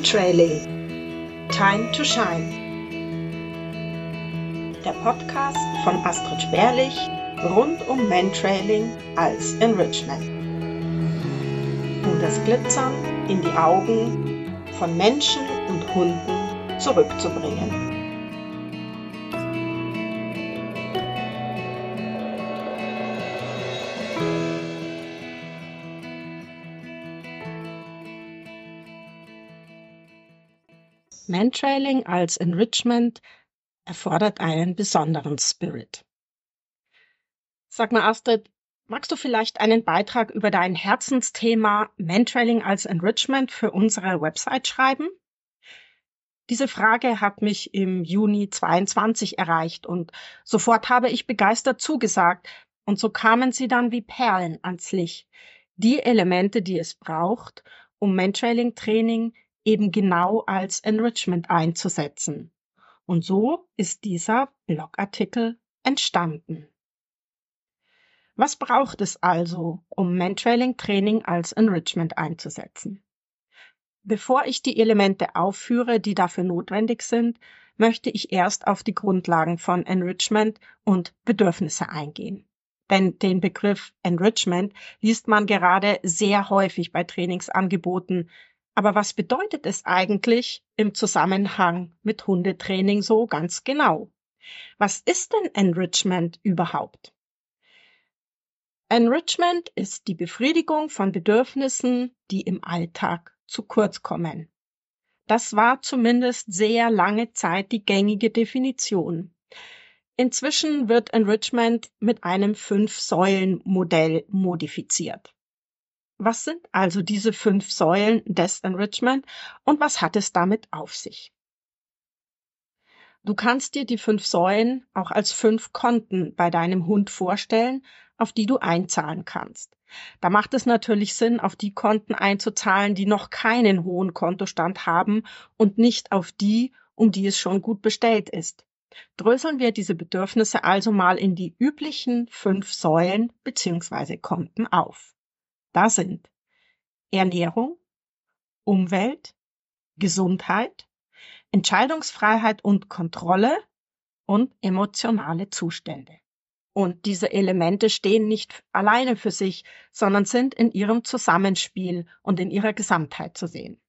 Mantrailing Time to Shine. Der Podcast von Astrid Sperlich rund um Mantrailing als Enrichment. Um das Glitzern in die Augen von Menschen und Hunden zurückzubringen. Mantrailing als Enrichment erfordert einen besonderen Spirit. Sag mal, Astrid, magst du vielleicht einen Beitrag über dein Herzensthema Mantrailing als Enrichment für unsere Website schreiben? Diese Frage hat mich im Juni 22 erreicht und sofort habe ich begeistert zugesagt und so kamen sie dann wie Perlen ans Licht. Die Elemente, die es braucht, um Mantrailing Training eben genau als Enrichment einzusetzen. Und so ist dieser Blogartikel entstanden. Was braucht es also, um Mentrailing Training als Enrichment einzusetzen? Bevor ich die Elemente aufführe, die dafür notwendig sind, möchte ich erst auf die Grundlagen von Enrichment und Bedürfnisse eingehen. Denn den Begriff Enrichment liest man gerade sehr häufig bei Trainingsangeboten, aber was bedeutet es eigentlich im Zusammenhang mit Hundetraining so ganz genau? Was ist denn Enrichment überhaupt? Enrichment ist die Befriedigung von Bedürfnissen, die im Alltag zu kurz kommen. Das war zumindest sehr lange Zeit die gängige Definition. Inzwischen wird Enrichment mit einem Fünf-Säulen-Modell modifiziert. Was sind also diese fünf Säulen des Enrichment und was hat es damit auf sich? Du kannst dir die fünf Säulen auch als fünf Konten bei deinem Hund vorstellen, auf die du einzahlen kannst. Da macht es natürlich Sinn, auf die Konten einzuzahlen, die noch keinen hohen Kontostand haben und nicht auf die, um die es schon gut bestellt ist. Dröseln wir diese Bedürfnisse also mal in die üblichen fünf Säulen bzw. Konten auf. Da sind Ernährung, Umwelt, Gesundheit, Entscheidungsfreiheit und Kontrolle und emotionale Zustände. Und diese Elemente stehen nicht alleine für sich, sondern sind in ihrem Zusammenspiel und in ihrer Gesamtheit zu sehen.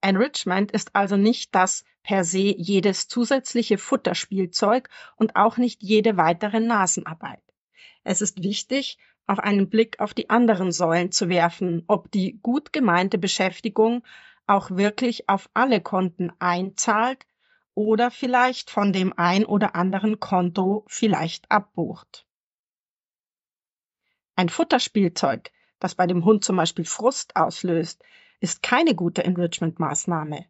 Enrichment ist also nicht das per se jedes zusätzliche Futterspielzeug und auch nicht jede weitere Nasenarbeit. Es ist wichtig, auch einen Blick auf die anderen Säulen zu werfen, ob die gut gemeinte Beschäftigung auch wirklich auf alle Konten einzahlt oder vielleicht von dem ein oder anderen Konto vielleicht abbucht. Ein Futterspielzeug, das bei dem Hund zum Beispiel Frust auslöst, ist keine gute Enrichment-Maßnahme.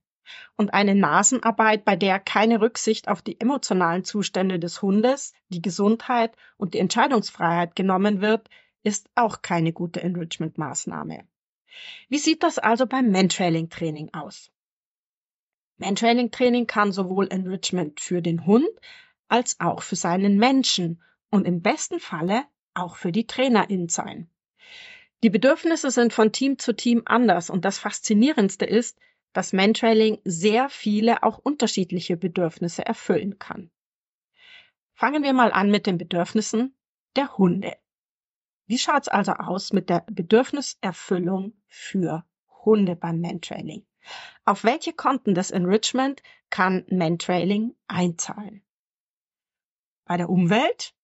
Und eine Nasenarbeit, bei der keine Rücksicht auf die emotionalen Zustände des Hundes, die Gesundheit und die Entscheidungsfreiheit genommen wird, ist auch keine gute Enrichment-Maßnahme. Wie sieht das also beim Mantrailing-Training aus? Mantrailing-Training kann sowohl Enrichment für den Hund als auch für seinen Menschen und im besten Falle auch für die Trainerin sein. Die Bedürfnisse sind von Team zu Team anders und das Faszinierendste ist, dass Mantrailing sehr viele auch unterschiedliche Bedürfnisse erfüllen kann. Fangen wir mal an mit den Bedürfnissen der Hunde. Wie schaut's also aus mit der Bedürfniserfüllung für Hunde beim Mantrailing? Auf welche Konten des Enrichment kann Mantrailing einzahlen? Bei der Umwelt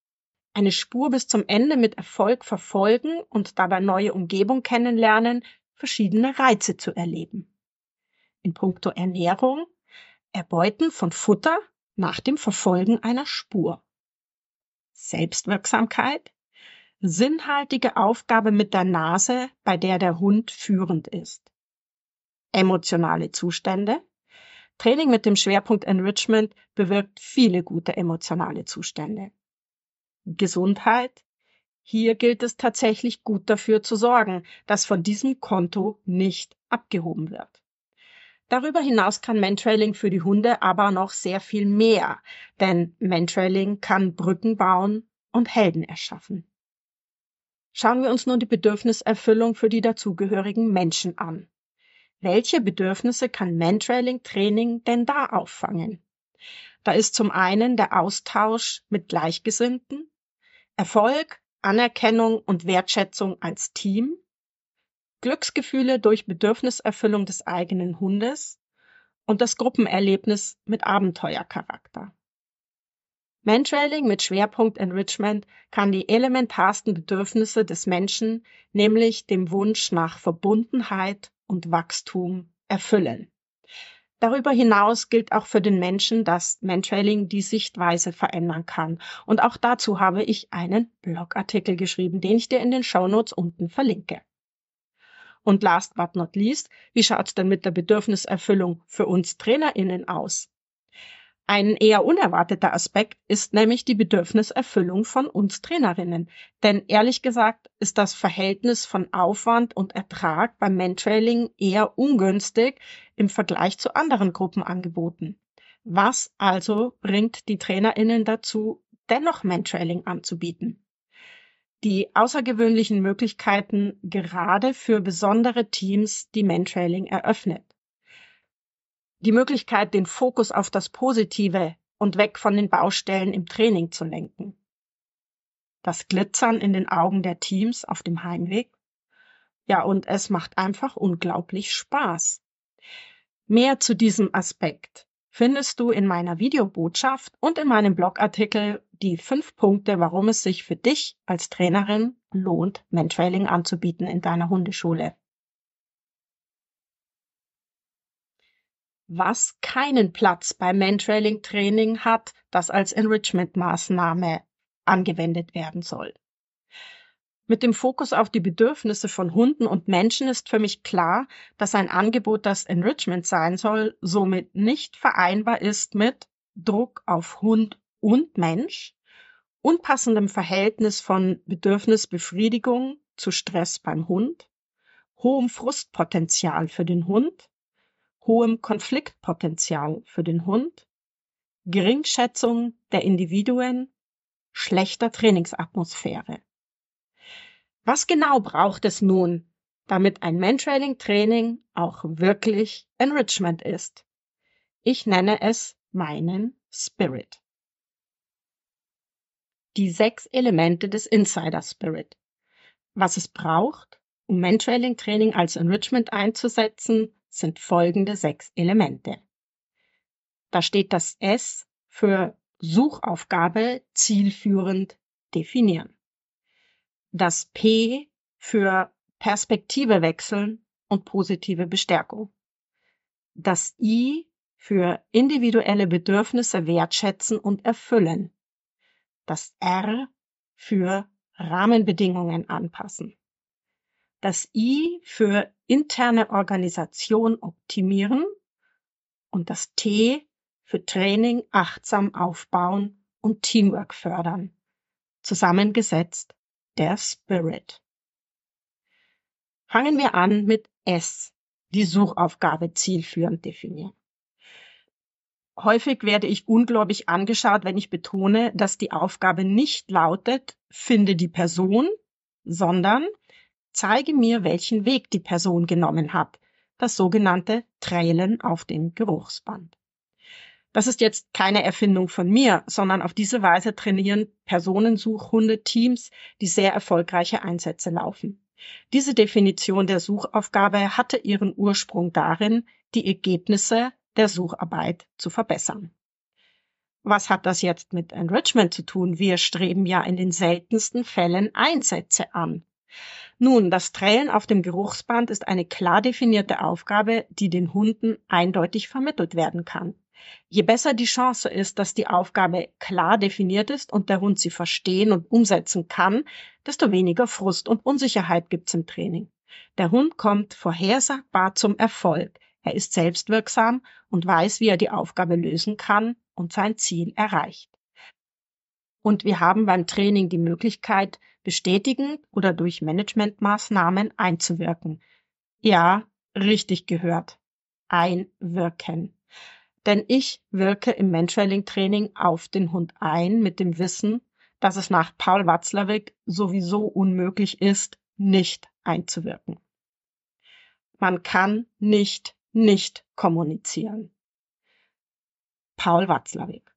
eine Spur bis zum Ende mit Erfolg verfolgen und dabei neue Umgebung kennenlernen, verschiedene Reize zu erleben. In puncto Ernährung Erbeuten von Futter nach dem Verfolgen einer Spur. Selbstwirksamkeit Sinnhaltige Aufgabe mit der Nase, bei der der Hund führend ist. Emotionale Zustände. Training mit dem Schwerpunkt Enrichment bewirkt viele gute emotionale Zustände. Gesundheit. Hier gilt es tatsächlich gut dafür zu sorgen, dass von diesem Konto nicht abgehoben wird. Darüber hinaus kann Mentrailing für die Hunde aber noch sehr viel mehr, denn Mentrailing kann Brücken bauen und Helden erschaffen. Schauen wir uns nun die Bedürfniserfüllung für die dazugehörigen Menschen an. welche Bedürfnisse kann Mentrailing-Training denn da auffangen? Da ist zum einen der Austausch mit Gleichgesinnten, Erfolg, Anerkennung und Wertschätzung als Team, Glücksgefühle durch Bedürfniserfüllung des eigenen Hundes und das Gruppenerlebnis mit Abenteuercharakter. Mantrailing mit Schwerpunkt Enrichment kann die elementarsten Bedürfnisse des Menschen, nämlich dem Wunsch nach Verbundenheit und Wachstum, erfüllen. Darüber hinaus gilt auch für den Menschen, dass Mantrailing die Sichtweise verändern kann. Und auch dazu habe ich einen Blogartikel geschrieben, den ich dir in den Shownotes unten verlinke. Und last but not least, wie schaut's denn mit der Bedürfniserfüllung für uns TrainerInnen aus? Ein eher unerwarteter Aspekt ist nämlich die Bedürfniserfüllung von uns Trainerinnen. Denn ehrlich gesagt ist das Verhältnis von Aufwand und Ertrag beim Mentrailing eher ungünstig im Vergleich zu anderen Gruppenangeboten. Was also bringt die Trainerinnen dazu, dennoch Mentrailing anzubieten? Die außergewöhnlichen Möglichkeiten gerade für besondere Teams, die Mentrailing eröffnet die Möglichkeit, den Fokus auf das Positive und weg von den Baustellen im Training zu lenken. Das Glitzern in den Augen der Teams auf dem Heimweg. Ja, und es macht einfach unglaublich Spaß. Mehr zu diesem Aspekt findest du in meiner Videobotschaft und in meinem Blogartikel die fünf Punkte, warum es sich für dich als Trainerin lohnt, Mentrailing anzubieten in deiner Hundeschule. was keinen Platz beim Mantrailing-Training hat, das als Enrichment-Maßnahme angewendet werden soll. Mit dem Fokus auf die Bedürfnisse von Hunden und Menschen ist für mich klar, dass ein Angebot, das Enrichment sein soll, somit nicht vereinbar ist mit Druck auf Hund und Mensch, unpassendem Verhältnis von Bedürfnisbefriedigung zu Stress beim Hund, hohem Frustpotenzial für den Hund, hohem Konfliktpotenzial für den Hund, Geringschätzung der Individuen, schlechter Trainingsatmosphäre. Was genau braucht es nun, damit ein Mentrailing-Training auch wirklich Enrichment ist? Ich nenne es meinen Spirit. Die sechs Elemente des Insider Spirit. Was es braucht, um Mentrailing-Training als Enrichment einzusetzen, sind folgende sechs Elemente. Da steht das S für Suchaufgabe zielführend definieren. Das P für Perspektive wechseln und positive Bestärkung. Das I für individuelle Bedürfnisse wertschätzen und erfüllen. Das R für Rahmenbedingungen anpassen. Das I für interne Organisation optimieren und das T für Training achtsam aufbauen und Teamwork fördern. Zusammengesetzt der Spirit. Fangen wir an mit S, die Suchaufgabe zielführend definieren. Häufig werde ich ungläubig angeschaut, wenn ich betone, dass die Aufgabe nicht lautet, finde die Person, sondern Zeige mir, welchen Weg die Person genommen hat. Das sogenannte Trailen auf dem Geruchsband. Das ist jetzt keine Erfindung von mir, sondern auf diese Weise trainieren Personensuchhunde-Teams, die sehr erfolgreiche Einsätze laufen. Diese Definition der Suchaufgabe hatte ihren Ursprung darin, die Ergebnisse der Sucharbeit zu verbessern. Was hat das jetzt mit Enrichment zu tun? Wir streben ja in den seltensten Fällen Einsätze an. Nun, das Trälen auf dem Geruchsband ist eine klar definierte Aufgabe, die den Hunden eindeutig vermittelt werden kann. Je besser die Chance ist, dass die Aufgabe klar definiert ist und der Hund sie verstehen und umsetzen kann, desto weniger Frust und Unsicherheit gibt's im Training. Der Hund kommt vorhersagbar zum Erfolg. Er ist selbstwirksam und weiß, wie er die Aufgabe lösen kann und sein Ziel erreicht. Und wir haben beim Training die Möglichkeit, bestätigend oder durch Managementmaßnahmen einzuwirken. Ja, richtig gehört. Einwirken. Denn ich wirke im Mentrailing-Training auf den Hund ein mit dem Wissen, dass es nach Paul Watzlawick sowieso unmöglich ist, nicht einzuwirken. Man kann nicht nicht kommunizieren. Paul Watzlawick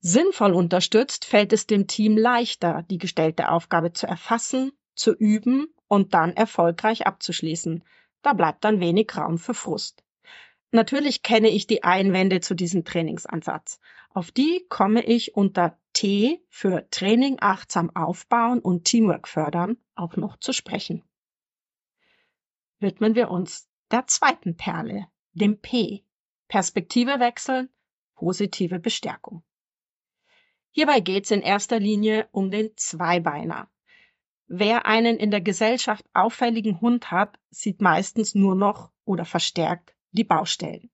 Sinnvoll unterstützt fällt es dem Team leichter, die gestellte Aufgabe zu erfassen, zu üben und dann erfolgreich abzuschließen. Da bleibt dann wenig Raum für Frust. Natürlich kenne ich die Einwände zu diesem Trainingsansatz. Auf die komme ich unter T für Training achtsam aufbauen und Teamwork fördern auch noch zu sprechen. Widmen wir uns der zweiten Perle, dem P. Perspektive wechseln, positive Bestärkung. Hierbei geht es in erster Linie um den Zweibeiner. Wer einen in der Gesellschaft auffälligen Hund hat, sieht meistens nur noch oder verstärkt die Baustellen.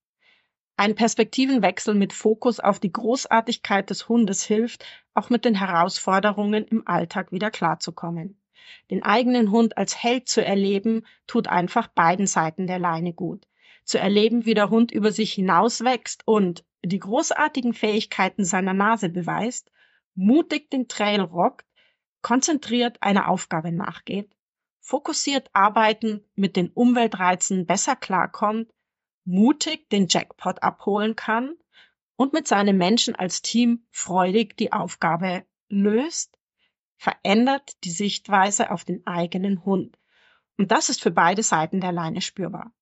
Ein Perspektivenwechsel mit Fokus auf die Großartigkeit des Hundes hilft, auch mit den Herausforderungen im Alltag wieder klarzukommen. Den eigenen Hund als Held zu erleben, tut einfach beiden Seiten der Leine gut. Zu erleben, wie der Hund über sich hinauswächst und die großartigen Fähigkeiten seiner Nase beweist, mutig den Trail rockt, konzentriert einer Aufgabe nachgeht, fokussiert arbeiten, mit den Umweltreizen besser klarkommt, mutig den Jackpot abholen kann und mit seinen Menschen als Team freudig die Aufgabe löst, verändert die Sichtweise auf den eigenen Hund. Und das ist für beide Seiten der Leine spürbar.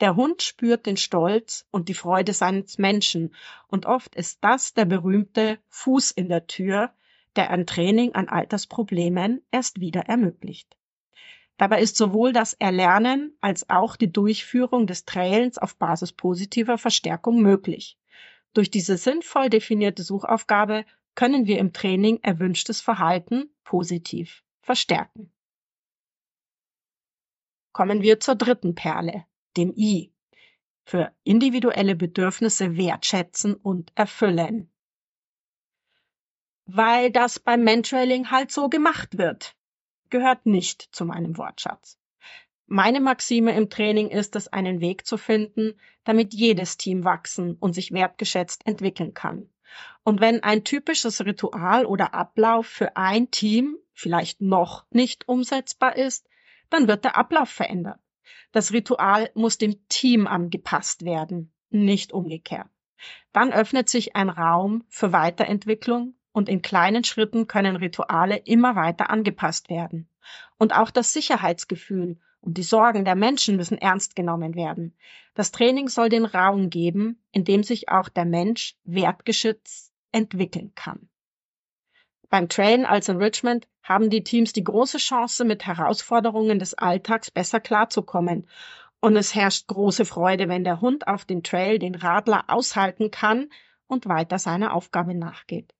Der Hund spürt den Stolz und die Freude seines Menschen und oft ist das der berühmte Fuß in der Tür, der ein Training an Altersproblemen erst wieder ermöglicht. Dabei ist sowohl das Erlernen als auch die Durchführung des Trailens auf Basis positiver Verstärkung möglich. Durch diese sinnvoll definierte Suchaufgabe können wir im Training erwünschtes Verhalten positiv verstärken. Kommen wir zur dritten Perle, dem I, für individuelle Bedürfnisse wertschätzen und erfüllen. Weil das beim Mentrailing halt so gemacht wird, gehört nicht zu meinem Wortschatz. Meine Maxime im Training ist es, einen Weg zu finden, damit jedes Team wachsen und sich wertgeschätzt entwickeln kann. Und wenn ein typisches Ritual oder Ablauf für ein Team vielleicht noch nicht umsetzbar ist, dann wird der Ablauf verändert. Das Ritual muss dem Team angepasst werden, nicht umgekehrt. Dann öffnet sich ein Raum für Weiterentwicklung und in kleinen Schritten können Rituale immer weiter angepasst werden. Und auch das Sicherheitsgefühl und die Sorgen der Menschen müssen ernst genommen werden. Das Training soll den Raum geben, in dem sich auch der Mensch wertgeschützt entwickeln kann. Beim Train als Enrichment haben die Teams die große Chance, mit Herausforderungen des Alltags besser klarzukommen. Und es herrscht große Freude, wenn der Hund auf den Trail den Radler aushalten kann und weiter seiner Aufgabe nachgeht.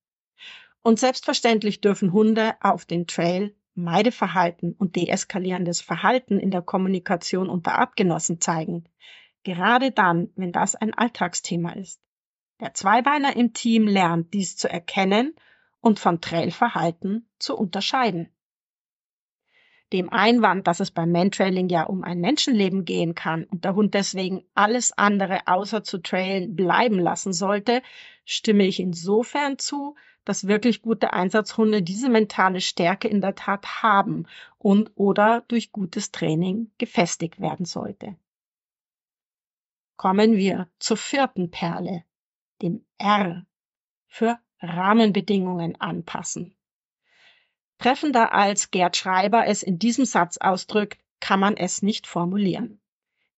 Und selbstverständlich dürfen Hunde auf den Trail Meideverhalten und deeskalierendes Verhalten in der Kommunikation unter Artgenossen zeigen. Gerade dann, wenn das ein Alltagsthema ist. Der Zweibeiner im Team lernt, dies zu erkennen und von Trailverhalten zu unterscheiden. Dem Einwand, dass es beim Mantrailing ja um ein Menschenleben gehen kann und der Hund deswegen alles andere außer zu trailen bleiben lassen sollte, stimme ich insofern zu, dass wirklich gute Einsatzhunde diese mentale Stärke in der Tat haben und oder durch gutes Training gefestigt werden sollte. Kommen wir zur vierten Perle, dem R für Rahmenbedingungen anpassen. Treffender als Gerd Schreiber es in diesem Satz ausdrückt, kann man es nicht formulieren.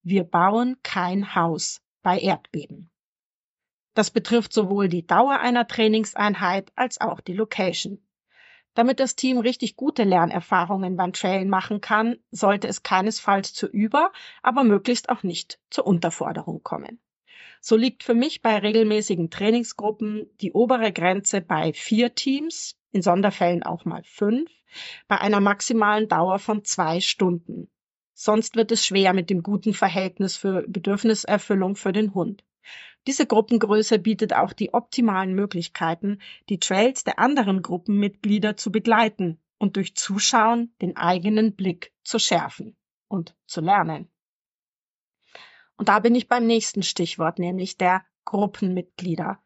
Wir bauen kein Haus bei Erdbeben. Das betrifft sowohl die Dauer einer Trainingseinheit als auch die Location. Damit das Team richtig gute Lernerfahrungen beim Trailen machen kann, sollte es keinesfalls zur Über-, aber möglichst auch nicht zur Unterforderung kommen. So liegt für mich bei regelmäßigen Trainingsgruppen die obere Grenze bei vier Teams, in Sonderfällen auch mal fünf, bei einer maximalen Dauer von zwei Stunden. Sonst wird es schwer mit dem guten Verhältnis für Bedürfniserfüllung für den Hund. Diese Gruppengröße bietet auch die optimalen Möglichkeiten, die Trails der anderen Gruppenmitglieder zu begleiten und durch Zuschauen den eigenen Blick zu schärfen und zu lernen. Und da bin ich beim nächsten Stichwort, nämlich der Gruppenmitglieder.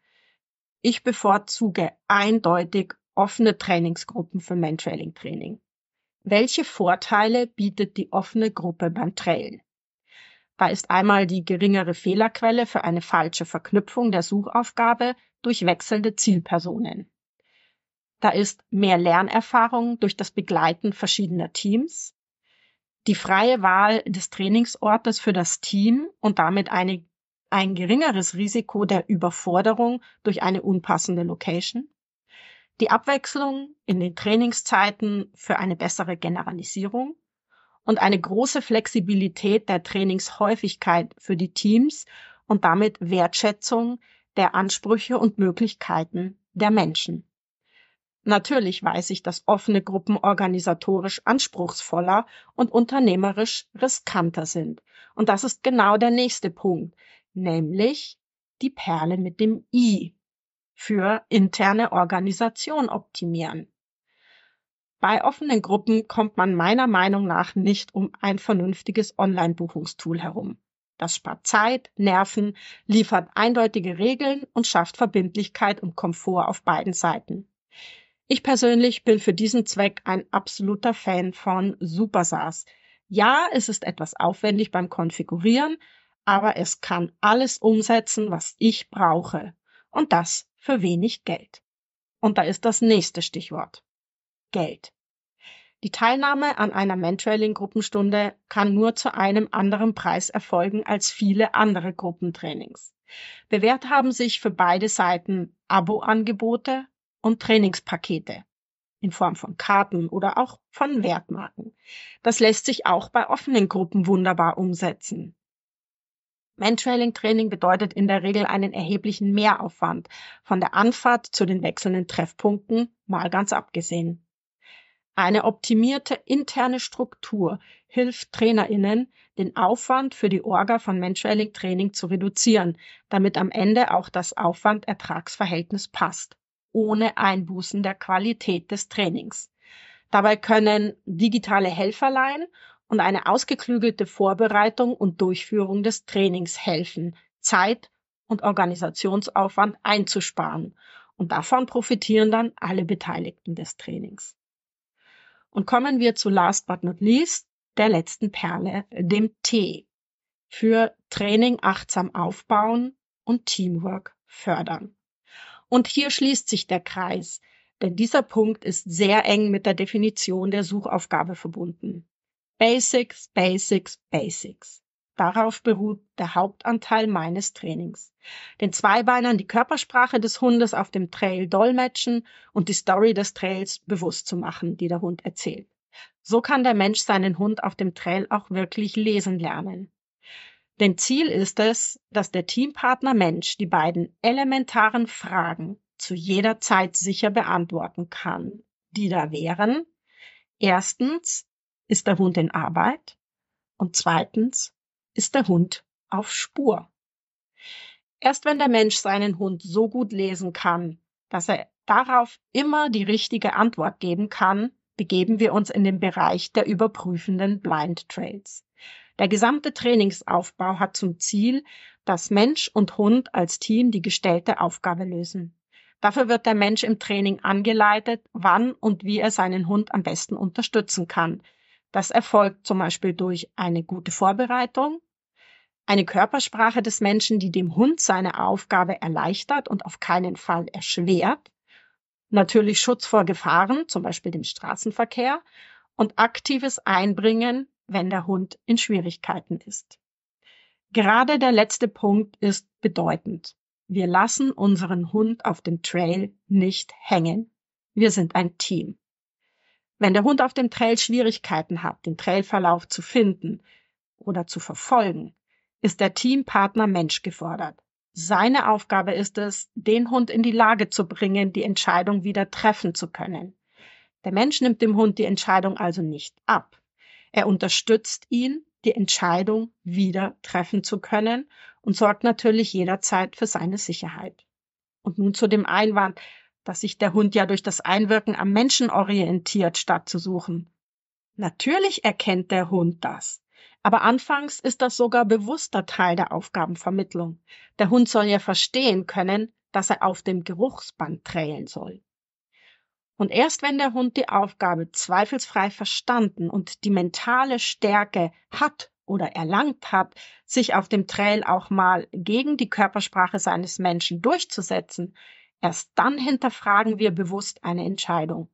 Ich bevorzuge eindeutig offene Trainingsgruppen für Mantrailing-Training. Welche Vorteile bietet die offene Gruppe beim Trailen? Da ist einmal die geringere Fehlerquelle für eine falsche Verknüpfung der Suchaufgabe durch wechselnde Zielpersonen. Da ist mehr Lernerfahrung durch das Begleiten verschiedener Teams, die freie Wahl des Trainingsortes für das Team und damit eine, ein geringeres Risiko der Überforderung durch eine unpassende Location, die Abwechslung in den Trainingszeiten für eine bessere Generalisierung und eine große Flexibilität der Trainingshäufigkeit für die Teams und damit Wertschätzung der Ansprüche und Möglichkeiten der Menschen. Natürlich weiß ich, dass offene Gruppen organisatorisch anspruchsvoller und unternehmerisch riskanter sind. Und das ist genau der nächste Punkt, nämlich die Perle mit dem I für interne Organisation optimieren. Bei offenen Gruppen kommt man meiner Meinung nach nicht um ein vernünftiges Online-Buchungstool herum. Das spart Zeit, Nerven, liefert eindeutige Regeln und schafft Verbindlichkeit und Komfort auf beiden Seiten. Ich persönlich bin für diesen Zweck ein absoluter Fan von SuperSAS. Ja, es ist etwas aufwendig beim Konfigurieren, aber es kann alles umsetzen, was ich brauche. Und das für wenig Geld. Und da ist das nächste Stichwort. Geld. Die Teilnahme an einer Mentrailing-Gruppenstunde kann nur zu einem anderen Preis erfolgen als viele andere Gruppentrainings. Bewährt haben sich für beide Seiten Abo-Angebote und Trainingspakete in Form von Karten oder auch von Wertmarken. Das lässt sich auch bei offenen Gruppen wunderbar umsetzen. Mentrailing-Training bedeutet in der Regel einen erheblichen Mehraufwand, von der Anfahrt zu den wechselnden Treffpunkten mal ganz abgesehen. Eine optimierte interne Struktur hilft TrainerInnen, den Aufwand für die Orga von Mentrailing-Training zu reduzieren, damit am Ende auch das Aufwand-Ertragsverhältnis passt, ohne Einbußen der Qualität des Trainings. Dabei können digitale Helferlein und eine ausgeklügelte Vorbereitung und Durchführung des Trainings helfen, Zeit und Organisationsaufwand einzusparen. Und davon profitieren dann alle Beteiligten des Trainings. Und kommen wir zu last but not least, der letzten Perle, dem T. Für Training achtsam aufbauen und Teamwork fördern. Und hier schließt sich der Kreis, denn dieser Punkt ist sehr eng mit der Definition der Suchaufgabe verbunden. Basics, Basics, Basics. Darauf beruht der Hauptanteil meines Trainings. Den Zweibeinern die Körpersprache des Hundes auf dem Trail dolmetschen und die Story des Trails bewusst zu machen, die der Hund erzählt. So kann der Mensch seinen Hund auf dem Trail auch wirklich lesen lernen. Denn Ziel ist es, dass der Teampartner Mensch die beiden elementaren Fragen zu jeder Zeit sicher beantworten kann, die da wären. Erstens, ist der Hund in Arbeit? Und zweitens, ist der Hund auf Spur? Erst wenn der Mensch seinen Hund so gut lesen kann, dass er darauf immer die richtige Antwort geben kann, begeben wir uns in den Bereich der überprüfenden Blind Trails. Der gesamte Trainingsaufbau hat zum Ziel, dass Mensch und Hund als Team die gestellte Aufgabe lösen. Dafür wird der Mensch im Training angeleitet, wann und wie er seinen Hund am besten unterstützen kann, das erfolgt zum Beispiel durch eine gute Vorbereitung, eine Körpersprache des Menschen, die dem Hund seine Aufgabe erleichtert und auf keinen Fall erschwert, natürlich Schutz vor Gefahren, zum Beispiel dem Straßenverkehr, und aktives Einbringen, wenn der Hund in Schwierigkeiten ist. Gerade der letzte Punkt ist bedeutend. Wir lassen unseren Hund auf dem Trail nicht hängen. Wir sind ein Team. Wenn der Hund auf dem Trail Schwierigkeiten hat, den Trailverlauf zu finden oder zu verfolgen, ist der Teampartner Mensch gefordert. Seine Aufgabe ist es, den Hund in die Lage zu bringen, die Entscheidung wieder treffen zu können. Der Mensch nimmt dem Hund die Entscheidung also nicht ab. Er unterstützt ihn, die Entscheidung wieder treffen zu können und sorgt natürlich jederzeit für seine Sicherheit. Und nun zu dem Einwand, dass sich der Hund ja durch das Einwirken am Menschen orientiert, statt zu suchen. Natürlich erkennt der Hund das. Aber anfangs ist das sogar bewusster Teil der Aufgabenvermittlung. Der Hund soll ja verstehen können, dass er auf dem Geruchsband trälen soll. Und erst wenn der Hund die Aufgabe zweifelsfrei verstanden und die mentale Stärke hat oder erlangt hat, sich auf dem Trail auch mal gegen die Körpersprache seines Menschen durchzusetzen, erst dann hinterfragen wir bewusst eine Entscheidung.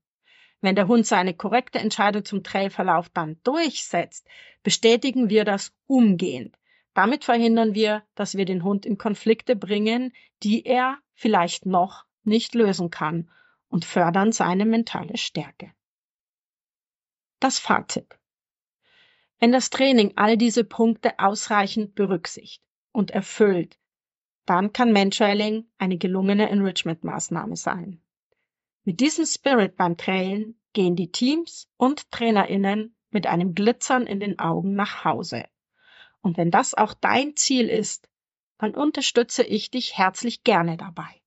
Wenn der Hund seine korrekte Entscheidung zum Trailverlauf dann durchsetzt, bestätigen wir das umgehend. Damit verhindern wir, dass wir den Hund in Konflikte bringen, die er vielleicht noch nicht lösen kann und fördern seine mentale Stärke. Das Fazit. Wenn das Training all diese Punkte ausreichend berücksichtigt und erfüllt, dann kann Mentrailing eine gelungene Enrichment-Maßnahme sein. Mit diesem Spirit beim Trailen gehen die Teams und TrainerInnen mit einem Glitzern in den Augen nach Hause. Und wenn das auch dein Ziel ist, dann unterstütze ich dich herzlich gerne dabei.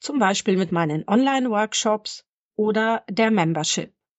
Zum Beispiel mit meinen Online-Workshops oder der Membership.